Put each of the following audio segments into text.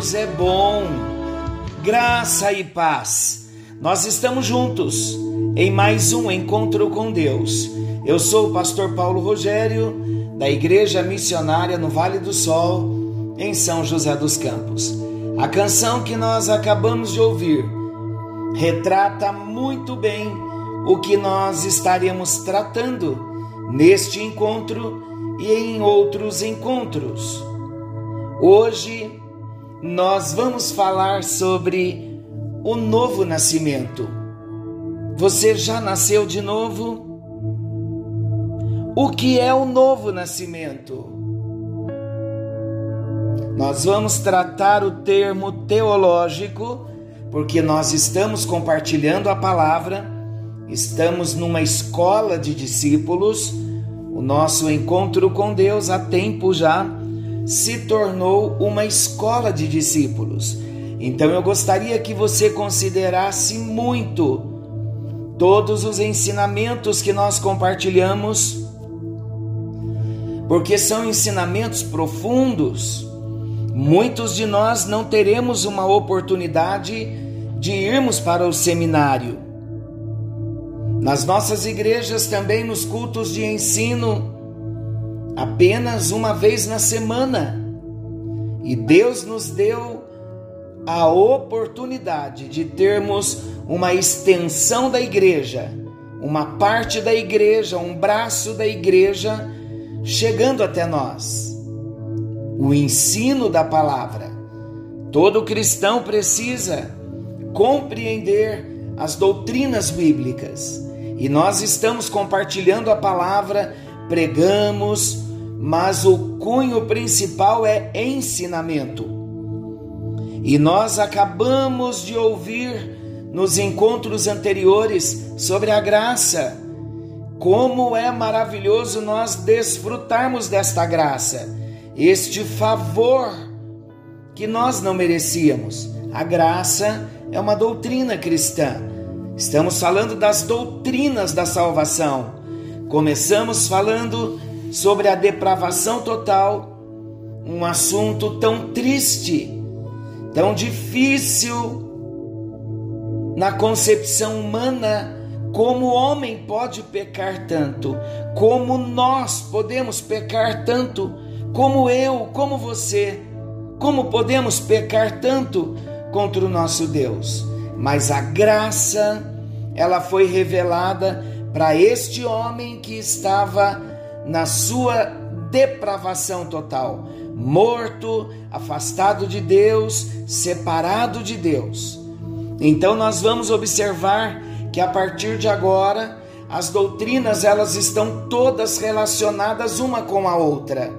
Deus é bom. Graça e paz. Nós estamos juntos em mais um encontro com Deus. Eu sou o pastor Paulo Rogério, da Igreja Missionária no Vale do Sol, em São José dos Campos. A canção que nós acabamos de ouvir retrata muito bem o que nós estaremos tratando neste encontro e em outros encontros. Hoje nós vamos falar sobre o novo nascimento. Você já nasceu de novo? O que é o novo nascimento? Nós vamos tratar o termo teológico, porque nós estamos compartilhando a palavra, estamos numa escola de discípulos, o nosso encontro com Deus há tempo já se tornou uma escola de discípulos. Então eu gostaria que você considerasse muito todos os ensinamentos que nós compartilhamos, porque são ensinamentos profundos. Muitos de nós não teremos uma oportunidade de irmos para o seminário. Nas nossas igrejas, também nos cultos de ensino, apenas uma vez na semana. E Deus nos deu a oportunidade de termos uma extensão da igreja, uma parte da igreja, um braço da igreja chegando até nós. O ensino da palavra. Todo cristão precisa compreender as doutrinas bíblicas. E nós estamos compartilhando a palavra, pregamos, mas o cunho principal é ensinamento. E nós acabamos de ouvir nos encontros anteriores sobre a graça. Como é maravilhoso nós desfrutarmos desta graça, este favor que nós não merecíamos. A graça é uma doutrina cristã. Estamos falando das doutrinas da salvação. Começamos falando sobre a depravação total, um assunto tão triste, tão difícil na concepção humana. Como o homem pode pecar tanto? Como nós podemos pecar tanto? Como eu, como você? Como podemos pecar tanto contra o nosso Deus? Mas a graça, ela foi revelada para este homem que estava na sua depravação total, morto, afastado de Deus, separado de Deus. Então nós vamos observar que a partir de agora as doutrinas elas estão todas relacionadas uma com a outra.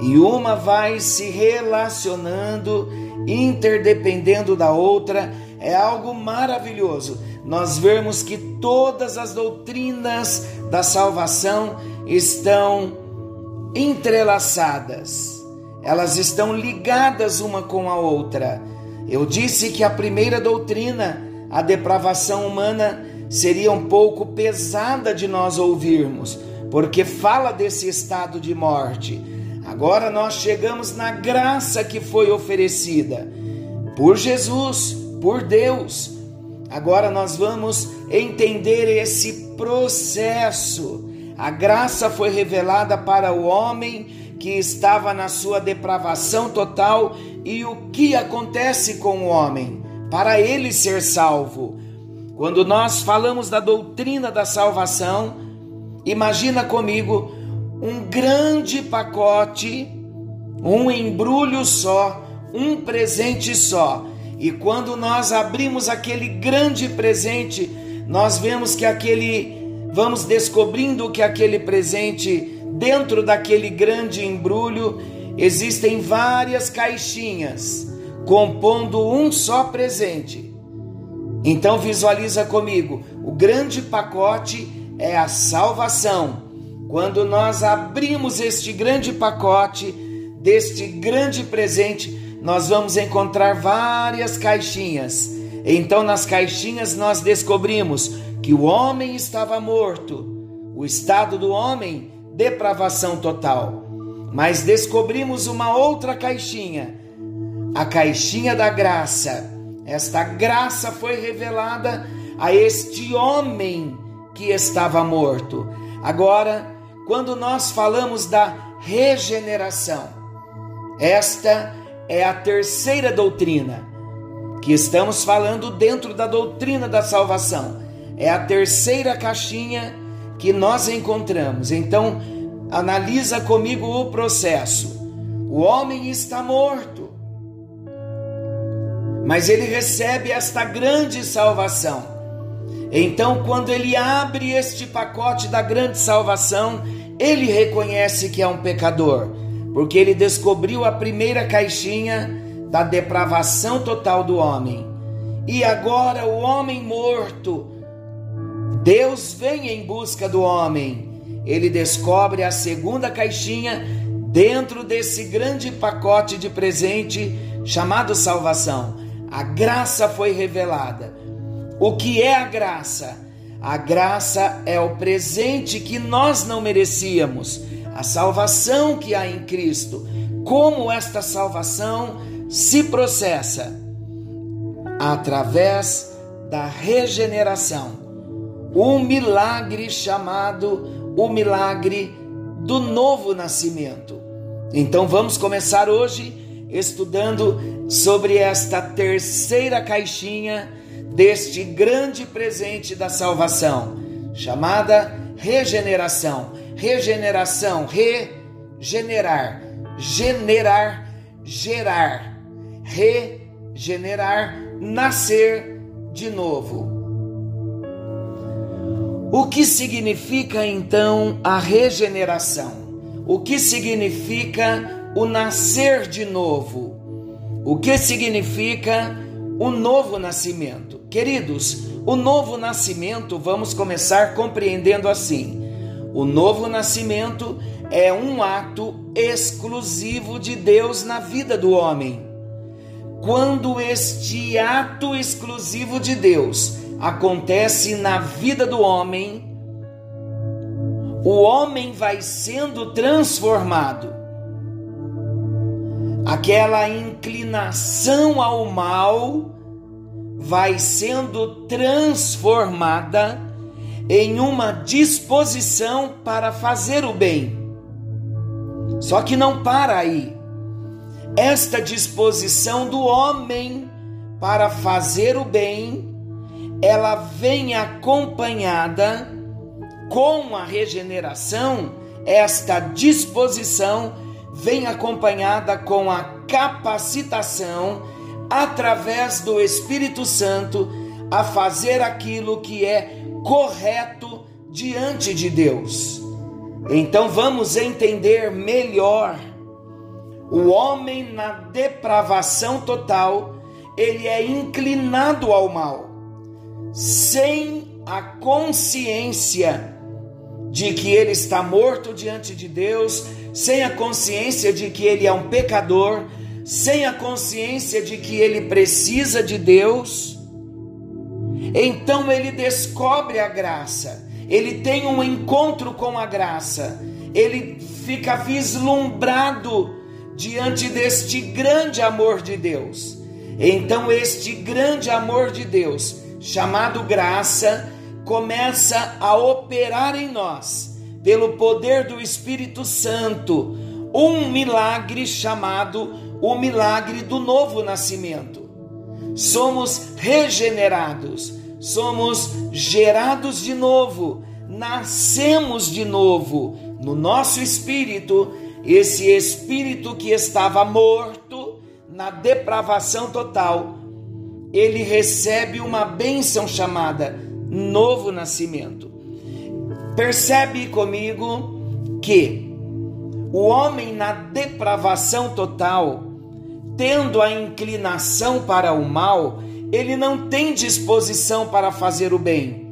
E uma vai se relacionando, interdependendo da outra, é algo maravilhoso. Nós vemos que todas as doutrinas da salvação estão entrelaçadas, elas estão ligadas uma com a outra. Eu disse que a primeira doutrina, a depravação humana, seria um pouco pesada de nós ouvirmos, porque fala desse estado de morte. Agora nós chegamos na graça que foi oferecida por Jesus, por Deus. Agora nós vamos entender esse processo. A graça foi revelada para o homem que estava na sua depravação total e o que acontece com o homem para ele ser salvo. Quando nós falamos da doutrina da salvação, imagina comigo um grande pacote, um embrulho só, um presente só. E quando nós abrimos aquele grande presente, nós vemos que aquele vamos descobrindo que aquele presente dentro daquele grande embrulho existem várias caixinhas compondo um só presente. Então visualiza comigo, o grande pacote é a salvação. Quando nós abrimos este grande pacote, deste grande presente, nós vamos encontrar várias caixinhas. Então, nas caixinhas, nós descobrimos que o homem estava morto, o estado do homem, depravação total. Mas descobrimos uma outra caixinha, a caixinha da graça. Esta graça foi revelada a este homem que estava morto. Agora, quando nós falamos da regeneração, esta é a terceira doutrina que estamos falando dentro da doutrina da salvação. É a terceira caixinha que nós encontramos. Então, analisa comigo o processo. O homem está morto, mas ele recebe esta grande salvação. Então, quando ele abre este pacote da grande salvação, ele reconhece que é um pecador porque ele descobriu a primeira caixinha da depravação total do homem. E agora o homem morto, Deus vem em busca do homem. Ele descobre a segunda caixinha dentro desse grande pacote de presente chamado salvação. A graça foi revelada. O que é a graça? A graça é o presente que nós não merecíamos a salvação que há em Cristo. Como esta salvação se processa? Através da regeneração. Um milagre chamado o milagre do novo nascimento. Então vamos começar hoje estudando sobre esta terceira caixinha deste grande presente da salvação, chamada regeneração regeneração, regenerar, generar, gerar, regenerar, nascer de novo. O que significa então a regeneração? O que significa o nascer de novo? O que significa o novo nascimento? Queridos, o novo nascimento vamos começar compreendendo assim o novo nascimento é um ato exclusivo de Deus na vida do homem. Quando este ato exclusivo de Deus acontece na vida do homem, o homem vai sendo transformado. Aquela inclinação ao mal vai sendo transformada em uma disposição para fazer o bem. Só que não para aí. Esta disposição do homem para fazer o bem, ela vem acompanhada com a regeneração, esta disposição vem acompanhada com a capacitação através do Espírito Santo a fazer aquilo que é correto diante de Deus. Então vamos entender melhor. O homem na depravação total, ele é inclinado ao mal, sem a consciência de que ele está morto diante de Deus, sem a consciência de que ele é um pecador, sem a consciência de que ele precisa de Deus então ele descobre a graça, ele tem um encontro com a graça, ele fica vislumbrado diante deste grande amor de Deus. Então, este grande amor de Deus, chamado graça, começa a operar em nós, pelo poder do Espírito Santo, um milagre chamado o milagre do novo nascimento. Somos regenerados, somos gerados de novo, nascemos de novo no nosso espírito, esse espírito que estava morto na depravação total, ele recebe uma bênção chamada novo nascimento. Percebe comigo que o homem na depravação total, tendo a inclinação para o mal, ele não tem disposição para fazer o bem.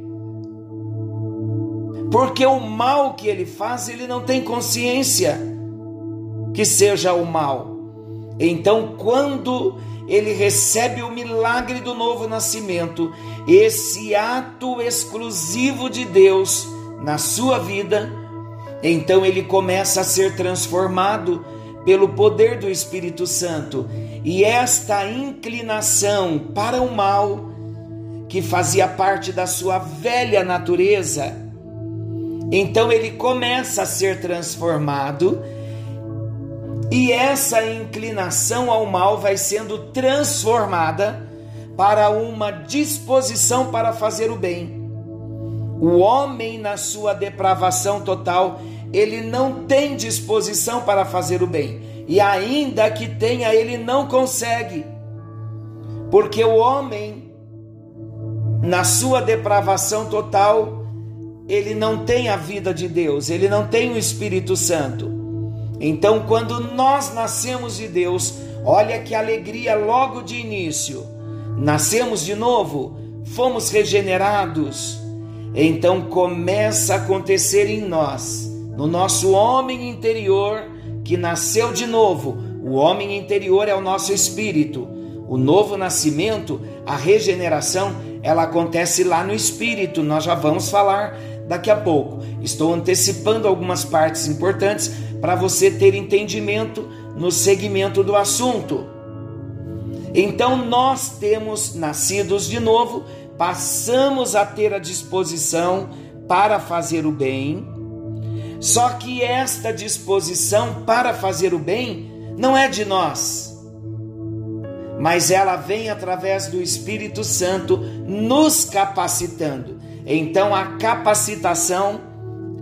Porque o mal que ele faz, ele não tem consciência que seja o mal. Então, quando ele recebe o milagre do novo nascimento, esse ato exclusivo de Deus na sua vida, então ele começa a ser transformado pelo poder do Espírito Santo. E esta inclinação para o mal, que fazia parte da sua velha natureza, então ele começa a ser transformado e essa inclinação ao mal vai sendo transformada para uma disposição para fazer o bem. O homem, na sua depravação total, ele não tem disposição para fazer o bem. E ainda que tenha, ele não consegue. Porque o homem, na sua depravação total, ele não tem a vida de Deus, ele não tem o Espírito Santo. Então, quando nós nascemos de Deus, olha que alegria logo de início. Nascemos de novo, fomos regenerados. Então começa a acontecer em nós, no nosso homem interior que nasceu de novo. O homem interior é o nosso espírito. O novo nascimento, a regeneração, ela acontece lá no espírito. Nós já vamos falar daqui a pouco. Estou antecipando algumas partes importantes para você ter entendimento no segmento do assunto. Então nós temos nascidos de novo, passamos a ter a disposição para fazer o bem. Só que esta disposição para fazer o bem não é de nós, mas ela vem através do Espírito Santo nos capacitando. Então a capacitação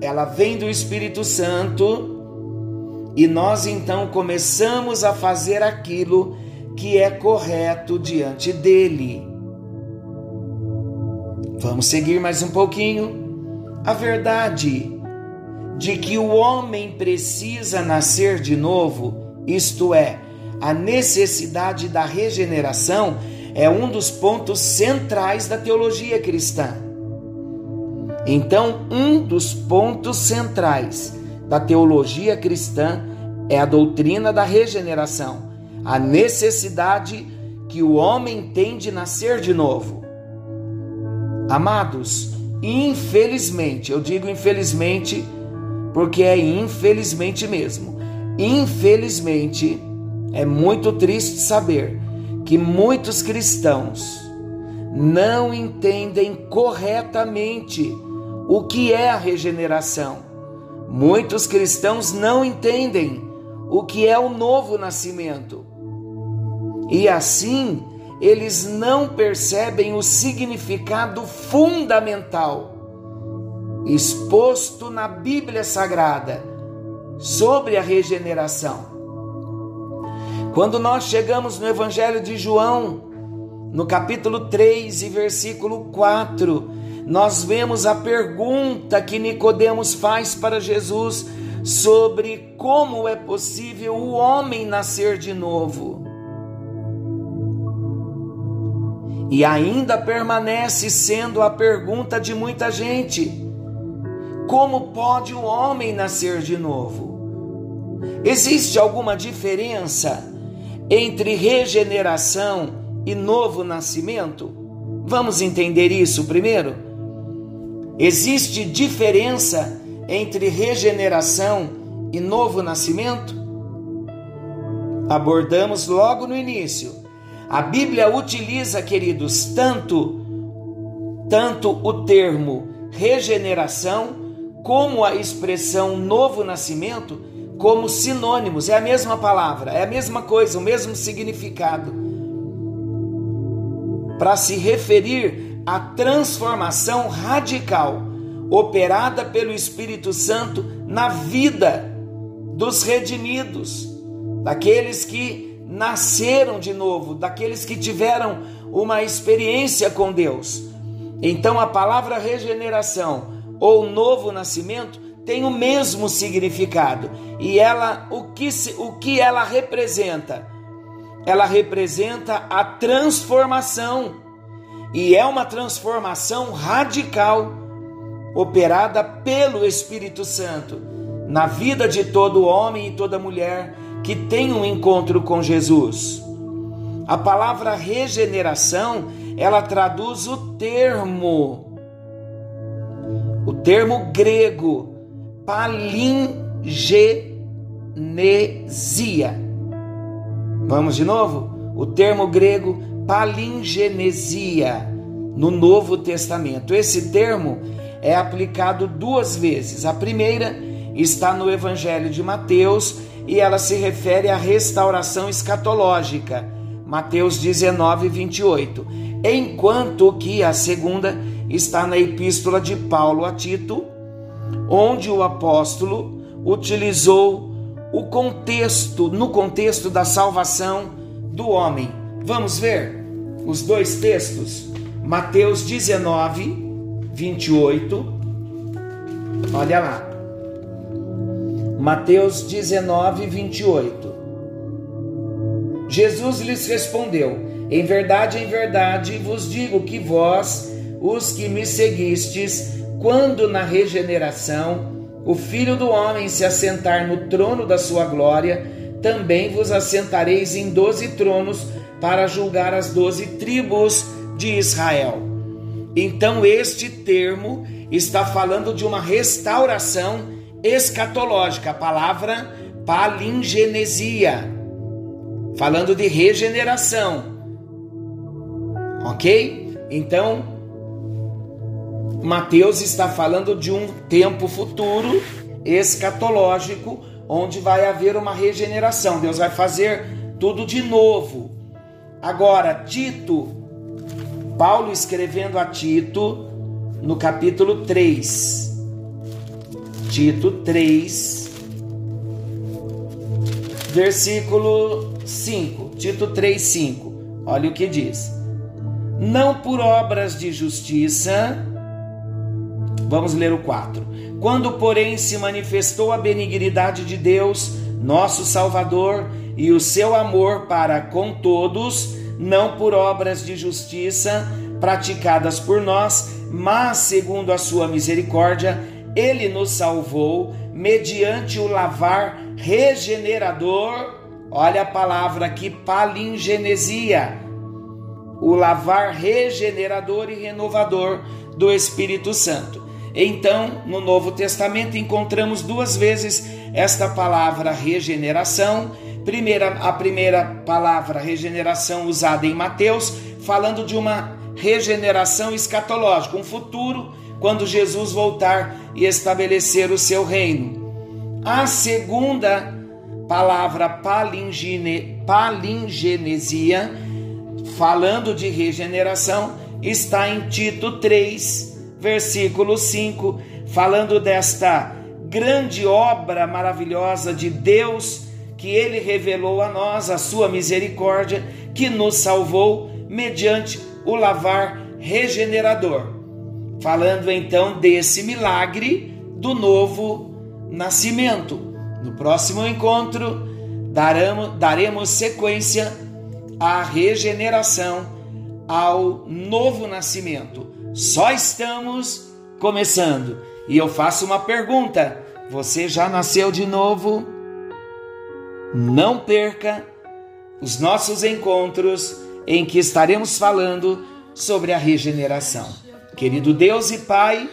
ela vem do Espírito Santo e nós então começamos a fazer aquilo que é correto diante dele. Vamos seguir mais um pouquinho. A verdade de que o homem precisa nascer de novo, isto é, a necessidade da regeneração, é um dos pontos centrais da teologia cristã. Então, um dos pontos centrais da teologia cristã é a doutrina da regeneração, a necessidade que o homem tem de nascer de novo. Amados, infelizmente, eu digo infelizmente porque é infelizmente mesmo. Infelizmente, é muito triste saber que muitos cristãos não entendem corretamente o que é a regeneração Muitos cristãos não entendem o que é o novo nascimento. E assim, eles não percebem o significado fundamental exposto na Bíblia Sagrada sobre a regeneração. Quando nós chegamos no Evangelho de João, no capítulo 3 e versículo 4, nós vemos a pergunta que Nicodemos faz para Jesus sobre como é possível o homem nascer de novo. E ainda permanece sendo a pergunta de muita gente: como pode o homem nascer de novo? Existe alguma diferença entre regeneração e novo nascimento? Vamos entender isso primeiro? Existe diferença entre regeneração e novo nascimento? Abordamos logo no início. A Bíblia utiliza, queridos, tanto tanto o termo regeneração como a expressão novo nascimento como sinônimos, é a mesma palavra, é a mesma coisa, o mesmo significado. Para se referir à transformação radical operada pelo Espírito Santo na vida dos redimidos, daqueles que nasceram de novo, daqueles que tiveram uma experiência com Deus. Então a palavra regeneração ou novo nascimento tem o mesmo significado. E ela o que o que ela representa? Ela representa a transformação. E é uma transformação radical operada pelo Espírito Santo na vida de todo homem e toda mulher que tem um encontro com Jesus. A palavra regeneração, ela traduz o termo o termo grego palingenesia. Vamos de novo? O termo grego palingenesia no Novo Testamento. Esse termo é aplicado duas vezes. A primeira está no Evangelho de Mateus e ela se refere à restauração escatológica. Mateus 19, 28. Enquanto que a segunda está na epístola de Paulo a Tito, onde o apóstolo utilizou o contexto, no contexto da salvação do homem. Vamos ver os dois textos? Mateus 19, 28. Olha lá. Mateus 19, 28. Jesus lhes respondeu: Em verdade, em verdade vos digo que vós os que me seguistes, quando na regeneração o Filho do Homem se assentar no trono da sua glória, também vos assentareis em doze tronos para julgar as doze tribos de Israel. Então, este termo está falando de uma restauração escatológica, a palavra palingenesia, falando de regeneração. Ok? Então, Mateus está falando de um tempo futuro escatológico onde vai haver uma regeneração. Deus vai fazer tudo de novo. Agora, Tito, Paulo escrevendo a Tito no capítulo 3. Tito 3, versículo 5. Tito 3, 5. Olha o que diz: Não por obras de justiça Vamos ler o 4. Quando, porém, se manifestou a benignidade de Deus, nosso Salvador, e o seu amor para com todos, não por obras de justiça praticadas por nós, mas segundo a sua misericórdia, ele nos salvou mediante o lavar regenerador. Olha a palavra aqui, palingenesia. O lavar regenerador e renovador do Espírito Santo. Então, no Novo Testamento encontramos duas vezes esta palavra regeneração. Primeira, a primeira palavra regeneração usada em Mateus, falando de uma regeneração escatológica, um futuro quando Jesus voltar e estabelecer o seu reino. A segunda palavra palingene, palingenesia, falando de regeneração, está em Tito 3, versículo 5, falando desta grande obra maravilhosa de Deus que ele revelou a nós, a sua misericórdia, que nos salvou mediante o lavar regenerador. Falando então desse milagre do novo nascimento. No próximo encontro, daremos, daremos sequência à regeneração, ao novo nascimento só estamos começando. E eu faço uma pergunta: você já nasceu de novo? Não perca os nossos encontros em que estaremos falando sobre a regeneração. Querido Deus e Pai,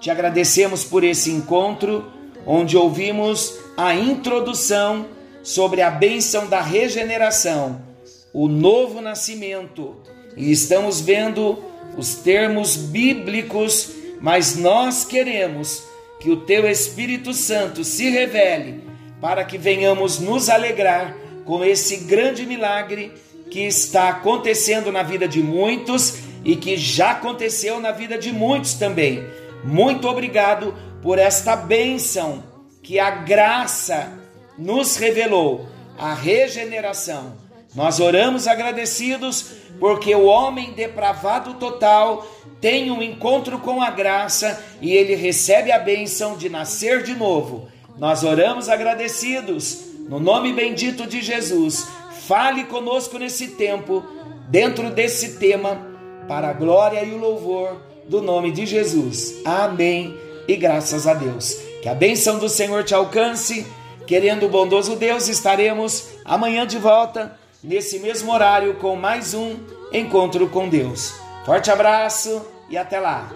te agradecemos por esse encontro onde ouvimos a introdução sobre a bênção da regeneração, o novo nascimento, e estamos vendo os termos bíblicos, mas nós queremos que o teu Espírito Santo se revele para que venhamos nos alegrar com esse grande milagre que está acontecendo na vida de muitos e que já aconteceu na vida de muitos também. Muito obrigado por esta bênção que a graça nos revelou, a regeneração. Nós oramos agradecidos porque o homem depravado total tem um encontro com a graça e ele recebe a bênção de nascer de novo. Nós oramos agradecidos no nome bendito de Jesus. Fale conosco nesse tempo, dentro desse tema, para a glória e o louvor do nome de Jesus. Amém. E graças a Deus. Que a bênção do Senhor te alcance. Querendo o bondoso Deus, estaremos amanhã de volta, nesse mesmo horário com mais um encontro com Deus. Forte abraço e até lá.